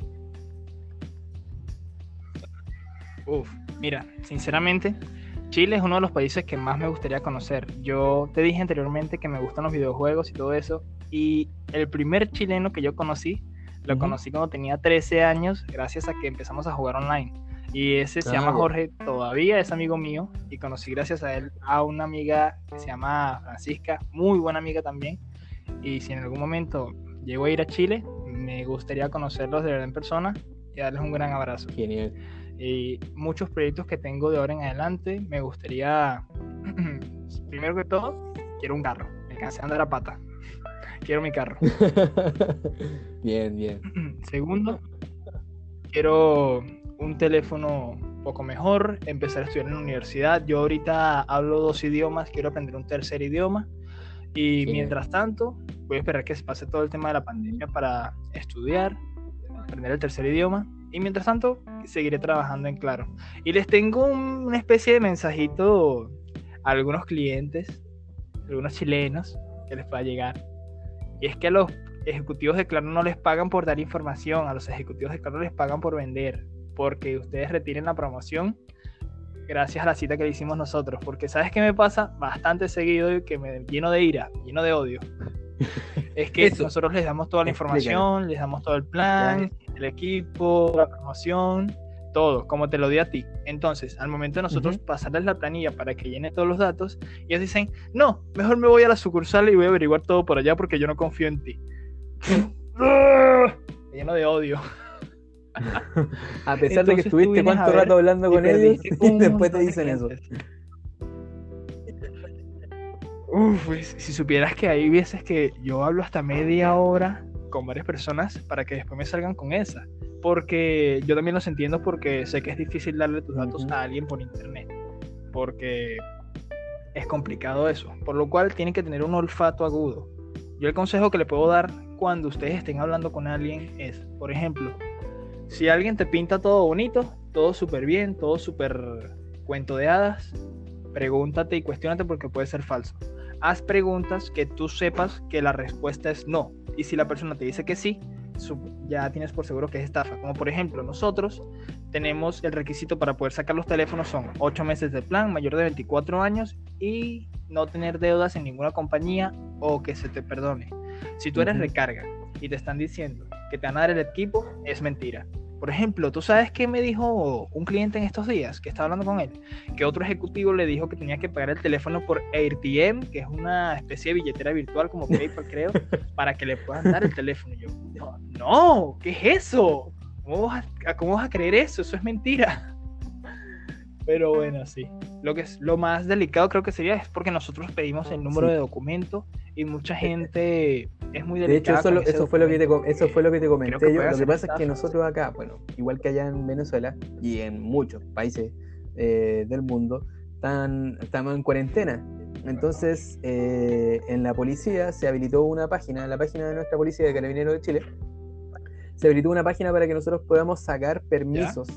Uf, mira, sinceramente, Chile es uno de los países que más me gustaría conocer. Yo te dije anteriormente que me gustan los videojuegos y todo eso, y el primer chileno que yo conocí, lo conocí cuando tenía 13 años, gracias a que empezamos a jugar online. Y ese se llama Jorge, todavía es amigo mío, y conocí gracias a él a una amiga que se llama Francisca, muy buena amiga también. Y si en algún momento llego a ir a Chile, me gustaría conocerlos de verdad en persona y darles un gran abrazo. Genial. Y muchos proyectos que tengo de ahora en adelante, me gustaría, primero que todo, quiero un carro, me cansé de andar a pata quiero mi carro. bien, bien. Segundo, quiero un teléfono un poco mejor, empezar a estudiar en la universidad. Yo ahorita hablo dos idiomas, quiero aprender un tercer idioma. Y mientras tanto, voy a esperar que se pase todo el tema de la pandemia para estudiar, aprender el tercer idioma. Y mientras tanto, seguiré trabajando en Claro. Y les tengo una especie de mensajito a algunos clientes, algunos chilenos, que les va a llegar. Y es que a los ejecutivos de Claro no les pagan por dar información, a los ejecutivos de Claro les pagan por vender, porque ustedes retiren la promoción gracias a la cita que le hicimos nosotros. Porque ¿sabes qué me pasa? Bastante seguido y que me lleno de ira, lleno de odio. es que nosotros les damos toda la información, les damos todo el plan, el equipo, la promoción, todo, como te lo di a ti. Entonces, al momento de nosotros pasarles la planilla para que llene todos los datos, ellos dicen, no, mejor me voy a la sucursal y voy a averiguar todo por allá porque yo no confío en ti. lleno de odio. A pesar de que estuviste cuánto rato hablando con ellos y después te dicen eso. Uf, pues, si supieras que hay veces que yo hablo hasta media hora con varias personas para que después me salgan con esa porque yo también los entiendo porque sé que es difícil darle tus datos a alguien por internet, porque es complicado eso, por lo cual tienen que tener un olfato agudo. Yo el consejo que le puedo dar cuando ustedes estén hablando con alguien es, por ejemplo, si alguien te pinta todo bonito, todo súper bien, todo súper cuento de hadas, pregúntate y cuestionate porque puede ser falso. Haz preguntas que tú sepas que la respuesta es no. Y si la persona te dice que sí, ya tienes por seguro que es estafa. Como por ejemplo, nosotros tenemos el requisito para poder sacar los teléfonos son 8 meses de plan, mayor de 24 años y no tener deudas en ninguna compañía o que se te perdone. Si tú eres recarga y te están diciendo que te van a dar el equipo, es mentira. Por ejemplo, ¿tú sabes qué me dijo un cliente en estos días que estaba hablando con él? Que otro ejecutivo le dijo que tenía que pagar el teléfono por AirTM, que es una especie de billetera virtual como PayPal, creo, para que le puedan dar el teléfono. Y yo, no, ¿qué es eso? ¿Cómo vas, a, ¿Cómo vas a creer eso? Eso es mentira. Pero bueno, sí. Lo que es lo más delicado creo que sería es porque nosotros pedimos el número de documento y mucha gente es muy delicada. De hecho, eso, fue lo que te, eso fue lo que te comenté yo. Lo que pasa es que nosotros acá, bueno, igual que allá en Venezuela y en muchos países eh, del mundo, están, estamos en cuarentena. Entonces, eh, en la policía se habilitó una página, la página de nuestra policía de Carabineros de Chile, se habilitó una página para que nosotros podamos sacar permisos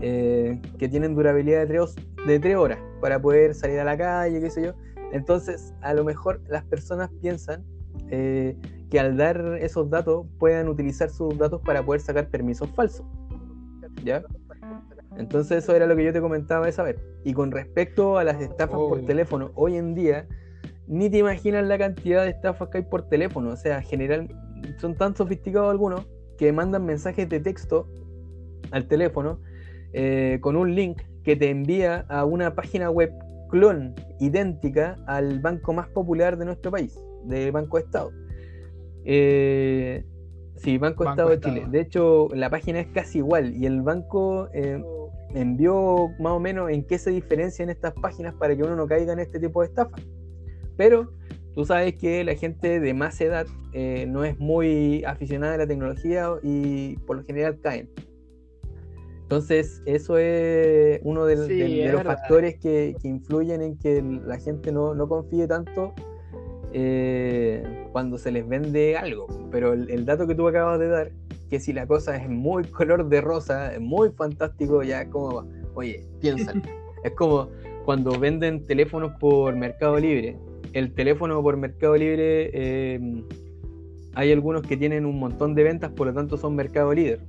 eh, que tienen durabilidad de tres, de tres horas para poder salir a la calle, qué sé yo. Entonces, a lo mejor las personas piensan eh, que al dar esos datos puedan utilizar sus datos para poder sacar permisos falsos. ¿ya? Entonces eso era lo que yo te comentaba esa vez. Y con respecto a las estafas por Oh. teléfono, hoy en día ni te imaginas la cantidad de estafas que hay por teléfono. O sea, general, son tan sofisticados algunos que mandan mensajes de texto al teléfono eh, con un link que te envía a una página web clon idéntica al banco más popular de nuestro país, de Banco Estado. Eh, sí, Banco, Banco Estado de. Chile. De hecho, la página es casi igual y el banco eh, envió más o menos en qué se diferencian estas páginas para que uno no caiga en este tipo de estafas. Pero tú sabes que la gente de más edad eh, no es muy aficionada a la tecnología y por lo general caen. Entonces, eso es uno del- Sí, del- de, los verdad. factores que, que influyen en que la gente no, no confíe tanto eh, cuando se les vende algo. Pero el, el dato que tú acabas de dar, que si la cosa es muy color de rosa, es muy fantástico, ya es como, oye, piénsalo. es como cuando venden teléfonos por Mercado Libre. El teléfono por Mercado Libre, eh, hay algunos que tienen un montón de ventas, por lo tanto son mercado líder.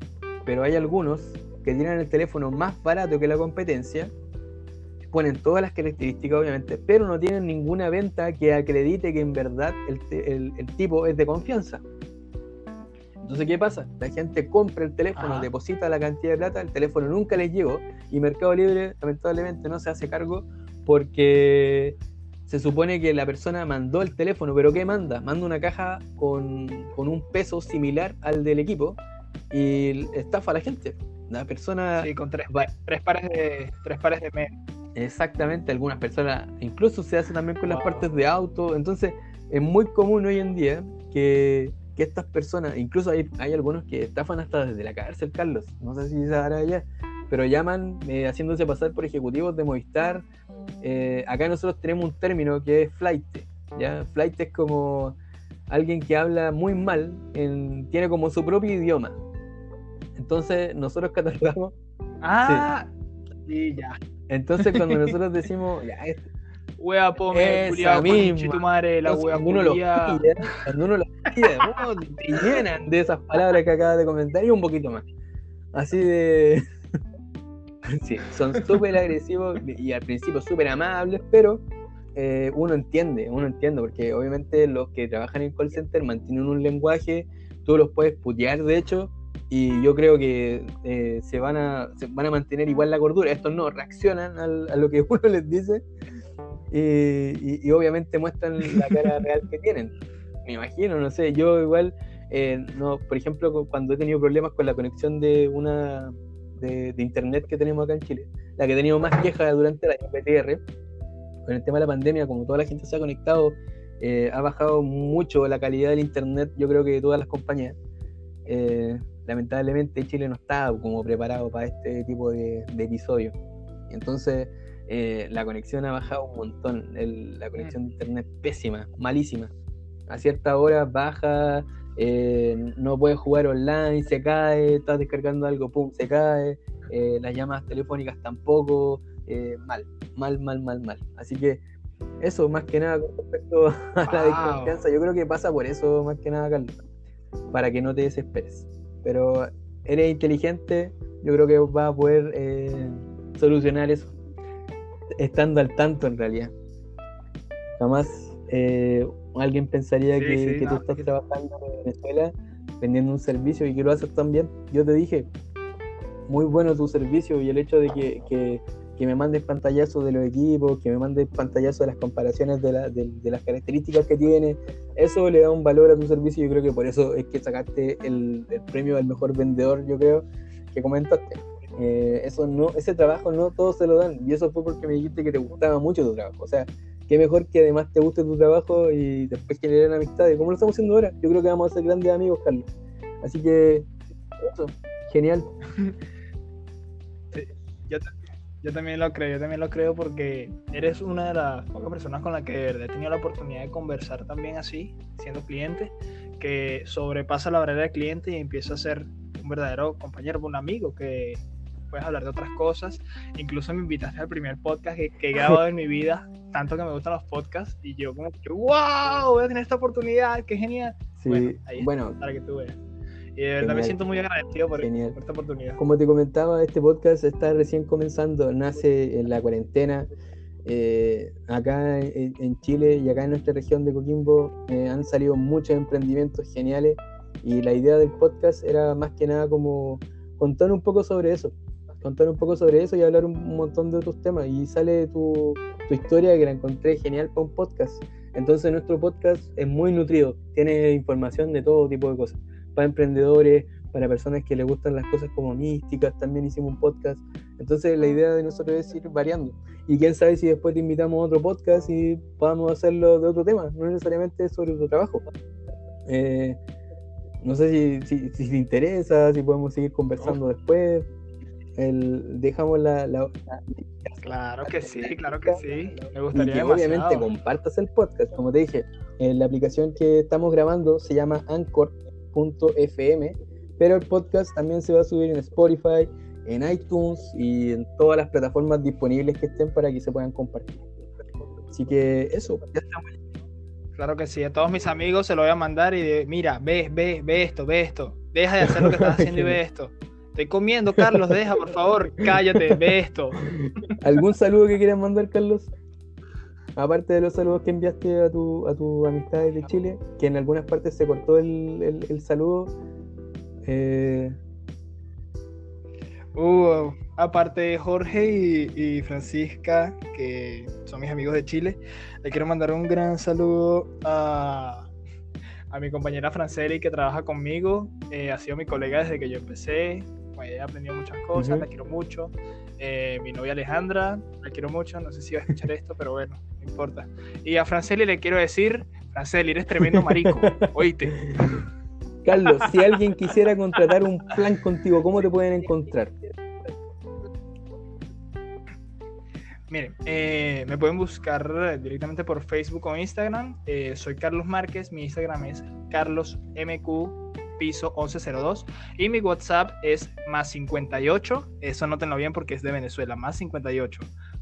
Pero hay algunos que tienen el teléfono más barato que la competencia, ponen todas las características obviamente, pero no tienen ninguna venta que acredite que en verdad el, te- el- el tipo es de confianza. Entonces, ¿qué pasa? La gente compra el teléfono, Ajá. deposita la cantidad de plata, el teléfono nunca les llegó y Mercado Libre lamentablemente no se hace cargo porque se supone que la persona mandó el teléfono, pero ¿qué manda? Manda una caja con, con un peso similar al del equipo y estafa a la gente. La persona Sí, con tres, tres pares de tres pares de medias. Exactamente, algunas personas incluso se hace también con las Wow. partes de auto, entonces es muy común hoy en día que, que estas personas, incluso hay, hay algunos que estafan hasta desde la cárcel, Carlos, no sé si se hará allá, pero llaman eh, haciéndose pasar por ejecutivos de Movistar. Eh, acá nosotros tenemos un término que es flight, ¿ya? Flight es como alguien que habla muy mal, en- tiene como su propio idioma. Entonces nosotros catalogamos Ah, sí, ya. entonces cuando nosotros decimos, ya, este- Wea pome, conche tu madre, la Entonces, wea cuando uno lo pilla, cuando uno lo pilla, te llenan de esas palabras que acabas de comentar y un poquito más. Así de. Sí, son súper agresivos y al principio súper amables, pero eh, uno entiende, uno entiende, porque obviamente los que trabajan en call center mantienen un lenguaje, tú los puedes putear, de hecho, y yo creo que eh, se, van a, se van a mantener igual la cordura. Estos no reaccionan al- a lo que uno les dice y, y- y obviamente muestran la cara real que tienen. Me imagino, no sé, yo igual, eh, no, por ejemplo, cu- cuando he tenido problemas con la conexión de una de, de internet que tenemos acá en Chile, la que he tenido más quejas durante año, PTR, con el tema de la pandemia, como toda la gente se ha conectado, eh, ha bajado mucho la calidad del internet, yo creo que de todas las compañías. Lamentablemente Chile no está como preparado para este tipo de, de episodios. Entonces, eh, la conexión ha bajado un montón. el- la conexión de internet pésima, malísima. A cierta hora baja, eh, no puedes jugar online, se cae, estás descargando algo, pum, se cae. eh, las llamadas telefónicas tampoco, mal, mal, mal, mal, mal. Así que eso, más que nada, con respecto a la desconfianza, yo creo que pasa por eso, más que nada, Carlos, para que no te desesperes. Pero eres inteligente, yo creo que vas a poder eh, solucionar eso, estando al tanto en realidad. Jamás eh, alguien pensaría Sí, que, sí, que tú estás trabajando en Venezuela vendiendo un servicio y que lo haces tan bien. Yo te dije, muy bueno tu servicio y el hecho de que, que- que me mandes pantallazos de los equipos, que me mandes pantallazos de las comparaciones de, la- de- de las características que tiene, eso le da un valor a tu servicio yo creo que por eso es que sacaste el, premio al mejor vendedor, yo creo, que comentaste. Eh, eso no, ese trabajo no todos se lo dan y eso fue porque me dijiste que te gustaba mucho tu trabajo. O sea, qué mejor que además te guste tu trabajo y después generar amistades, como lo estamos haciendo ahora. Yo creo que vamos a ser grandes amigos, Carlos. Así que, eso, genial. Yo, ta- yo también lo creo, yo también lo creo porque eres una de las pocas personas con las que de verdad he tenido la oportunidad de conversar también así, siendo cliente, que sobrepasa la barrera del cliente y empieza a ser un verdadero compañero, un amigo que puedes hablar de otras cosas. Incluso me invitaste al primer podcast que, que he grabado en mi vida, tanto que me gustan los podcasts, y yo como que, wow, voy a tener esta oportunidad, qué genial. Sí, Bueno, ahí bueno, para que tú veas. Y de verdad me siento muy agradecido por, por esta oportunidad. Como te comentaba, este podcast está recién comenzando, nace en la cuarentena. Eh, acá en, en Chile y acá en nuestra región de Coquimbo eh, han salido muchos emprendimientos geniales y la idea del podcast era más que nada como contar un poco sobre eso, contar un poco sobre eso y hablar un montón de otros temas y sale tu, tu historia que la encontré genial para un podcast. Entonces nuestro podcast es muy nutrido, tiene información de todo tipo de cosas, para emprendedores, para personas que les gustan las cosas como místicas, también hicimos un podcast. Entonces la idea de nosotros es ir variando. Y quién sabe si después te invitamos a otro podcast y podamos hacerlo de otro tema, no necesariamente sobre tu trabajo. Eh, no sé si, si, si te interesa, si podemos seguir conversando después. El, dejamos la, la- la- Claro que sí, claro que sí. Me y gustaría que demasiado. obviamente compartas el podcast. Como te dije, eh, la aplicación que estamos grabando se llama Anchor.fm, pero el podcast también se va a subir en Spotify, en iTunes y en todas las plataformas disponibles que estén para que se puedan compartir. Así que eso, ya estamos. Claro que sí, a todos mis amigos se lo voy a mandar y de, mira, ve, ve, ve esto, ve esto. Deja de hacer lo que estás haciendo y ve esto. Estoy comiendo, Carlos, deja, por favor, cállate, ve esto. ¿Algún saludo que quieras mandar, Carlos? Aparte de los saludos que enviaste a tu, a tus amistades de Chile, que en algunas partes se cortó el, el- el saludo. Eh, Uh, aparte de Jorge y, y Francisca, que son mis amigos de Chile, le quiero mandar un gran saludo a, a mi compañera Franceli que trabaja conmigo. Eh, ha sido mi colega desde que yo empecé. Pues, he aprendido muchas cosas, Ujú. la quiero mucho. Eh, mi novia Alejandra, la quiero mucho. No sé si va a escuchar esto, pero bueno, no importa. Y a Franceli le quiero decir: Franceli, eres tremendo marico, oíste. Carlos, si alguien quisiera contratar un plan contigo, ¿cómo te pueden encontrar? Miren, eh, me pueden buscar directamente por Facebook o Instagram. Eh, soy Carlos Márquez, mi Instagram es carlosmq piso 1102 y mi WhatsApp es más 58, eso nótenlo bien porque es de Venezuela, más 58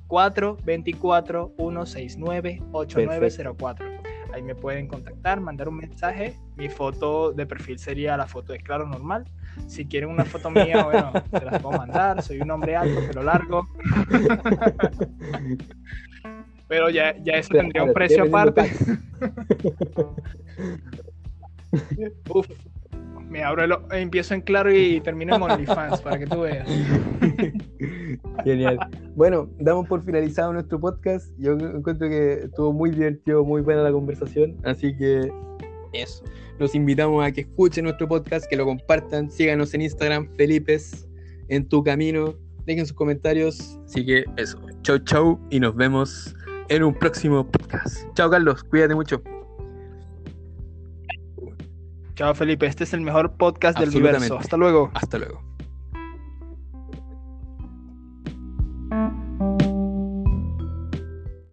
424 169 8904. Ahí me pueden contactar, mandar un mensaje. Mi foto de perfil sería la foto de claro normal. Si quieren una foto mía, bueno, se las puedo mandar. Soy un hombre alto, pero largo. Pero ya, ya eso tendría un precio aparte. Uf, me abro el, empiezo en claro y termino en OnlyFans para que tú veas. Genial. Bueno, damos por finalizado nuestro podcast. Yo encuentro que estuvo muy divertido, muy buena la conversación. Así que eso. Los invitamos a que escuchen nuestro podcast, que lo compartan. Síganos en Instagram, Felipes, en tu camino. Dejen sus comentarios. Así que eso. Chau, chau. Y nos vemos en un próximo podcast. Chao, Carlos. Cuídate mucho. Chao Felipe, este es el mejor podcast del universo. Hasta luego. Hasta luego.